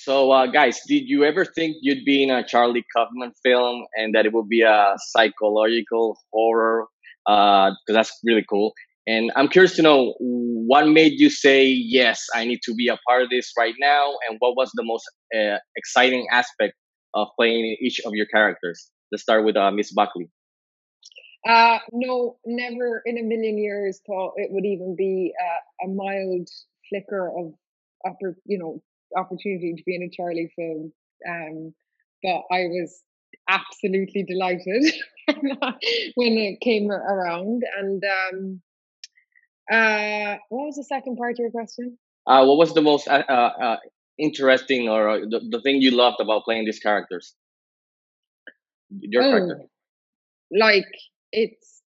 So, uh, guys, did you ever think you'd be in a Charlie Kaufman film and that it would be a psychological horror? Because uh, that's really cool. And I'm curious to know what made you say, yes, I need to be a part of this right now? And what was the most uh, exciting aspect of playing each of your characters? Let's start with uh, Miss Buckley. Uh, no, never in a million years thought it would even be a mild flicker of, upper, you know, opportunity to be in a Charlie film. Um, but I was absolutely delighted when it came around. And um, uh, what was the second part of your question? Uh, what was the most uh, uh, uh interesting or the, the thing you loved about playing these characters? Your oh, character. Like it's.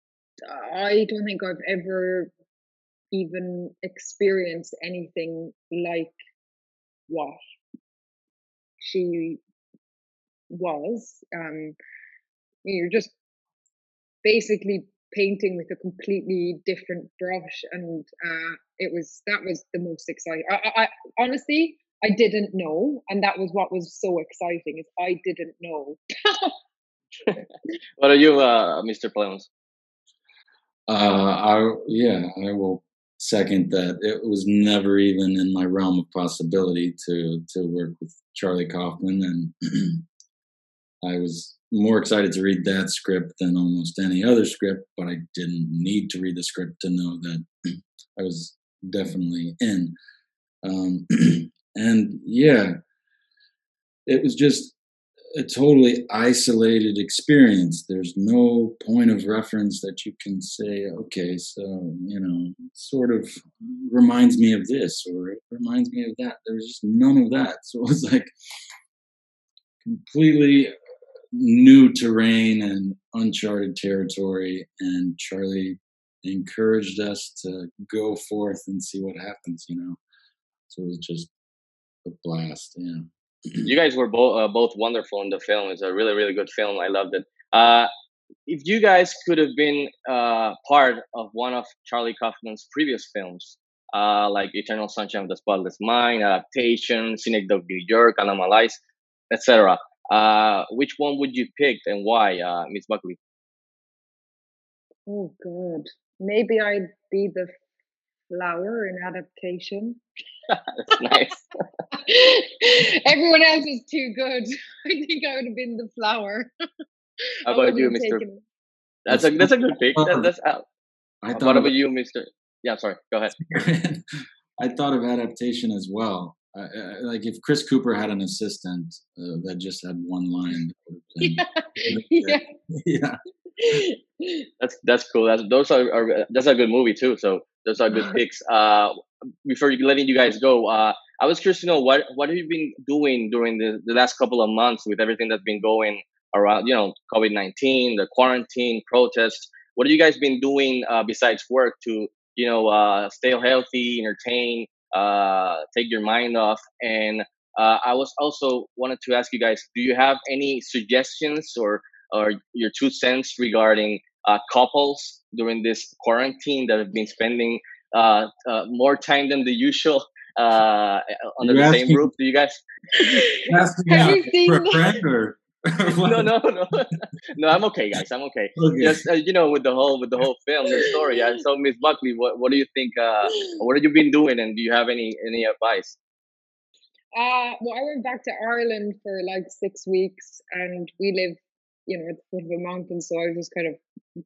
I don't think I've ever even experienced anything like what she was. Um, you're just basically painting with a completely different brush, and uh, it was that was the most exciting. I, I, I honestly, I didn't know, and that was what was so exciting is I didn't know. what are you, uh, Mr. Plemons? Uh, I yeah, I will second that it was never even in my realm of possibility to to work with Charlie Kaufman, and I was more excited to read that script than almost any other script. But I didn't need to read the script to know that I was definitely in. Um, and yeah, it was just a totally isolated experience. There's no point of reference that you can say, okay, so, you know, sort of reminds me of this or it reminds me of that. There was just none of that. So it was like completely new terrain and uncharted territory. And Charlie encouraged us to go forth and see what happens, you know. So it was just a blast, yeah you guys were both uh, both wonderful in the film. It's a really really good film. I loved it. Uh, if you guys could have been uh, part of one of Charlie Kaufman's previous films, uh, like Eternal Sunshine of the Spotless Mind, adaptation, Synecdoche, New York, Anomalisa, etc., uh, which one would you pick and why, uh, Miss Buckley? Oh God, maybe I'd be the flower in adaptation. That's nice. Everyone else is too good. I think I would have been the flower. How about you, Mister? That's a that's a good pick. That, that's out. I thought what about you, Mister? Yeah, sorry. Go ahead. I thought of adaptation as well. Uh, like if Chris Cooper had an assistant uh, that just had one line. yeah. yeah. yeah. That's that's cool. That's those are, are, that's a good movie too. So those are good picks. Uh, before letting you guys go, uh, I was curious to know what what have you been doing during the, the last couple of months with everything that's been going around, you know, COVID nineteen, the quarantine, protests. What have you guys been doing uh, besides work to, you know, uh, stay healthy, entertain, uh, take your mind off? And uh, I was also wanted to ask you guys: Do you have any suggestions or or your two cents regarding uh, couples during this quarantine that have been spending uh, uh, more time than the usual uh, under You're the same roof. Do you guys? Have you seen? no, no, no, no. I'm okay, guys. I'm okay. okay. Just uh, you know, with the whole with the whole film, the story. And so, Miss Buckley, what what do you think? Uh, what have you been doing, and do you have any any advice? Uh, well, I went back to Ireland for like six weeks, and we live, you know, at the foot of a mountain. So I was just kind of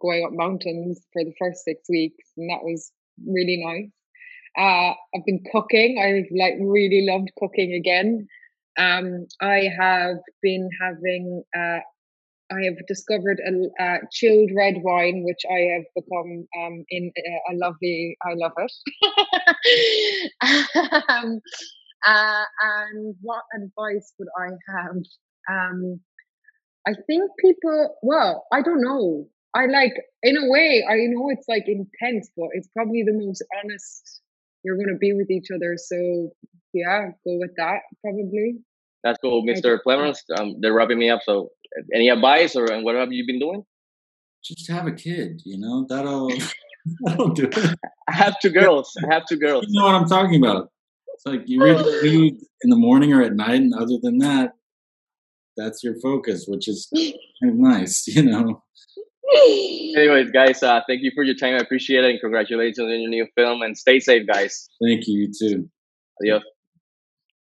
going up mountains for the first six weeks, and that was really nice. Uh, I've been cooking. I've like really loved cooking again. Um, I have been having. Uh, I have discovered a, a, chilled red wine, which I have become um, in a, a lovely. I love it. um, uh, and what advice would I have? Um, I think people. Well, I don't know. I like, in a way, I know it's like intense, but it's probably the most honest you're going to be with each other. So yeah, go with that probably. That's cool, Mr. Plemons. Um, they're wrapping me up. So any advice or and what have you been doing? Just have a kid, you know, that'll, that'll do it. I have two girls. I have two girls. You know what I'm talking about. It's like you read the news in the morning or at night, and other than that, that's your focus, which is kind of nice, you know. Anyways, guys, uh, thank you for your time. I appreciate it, and congratulations on your new film. And stay safe, guys. Thank you. You too. Adios.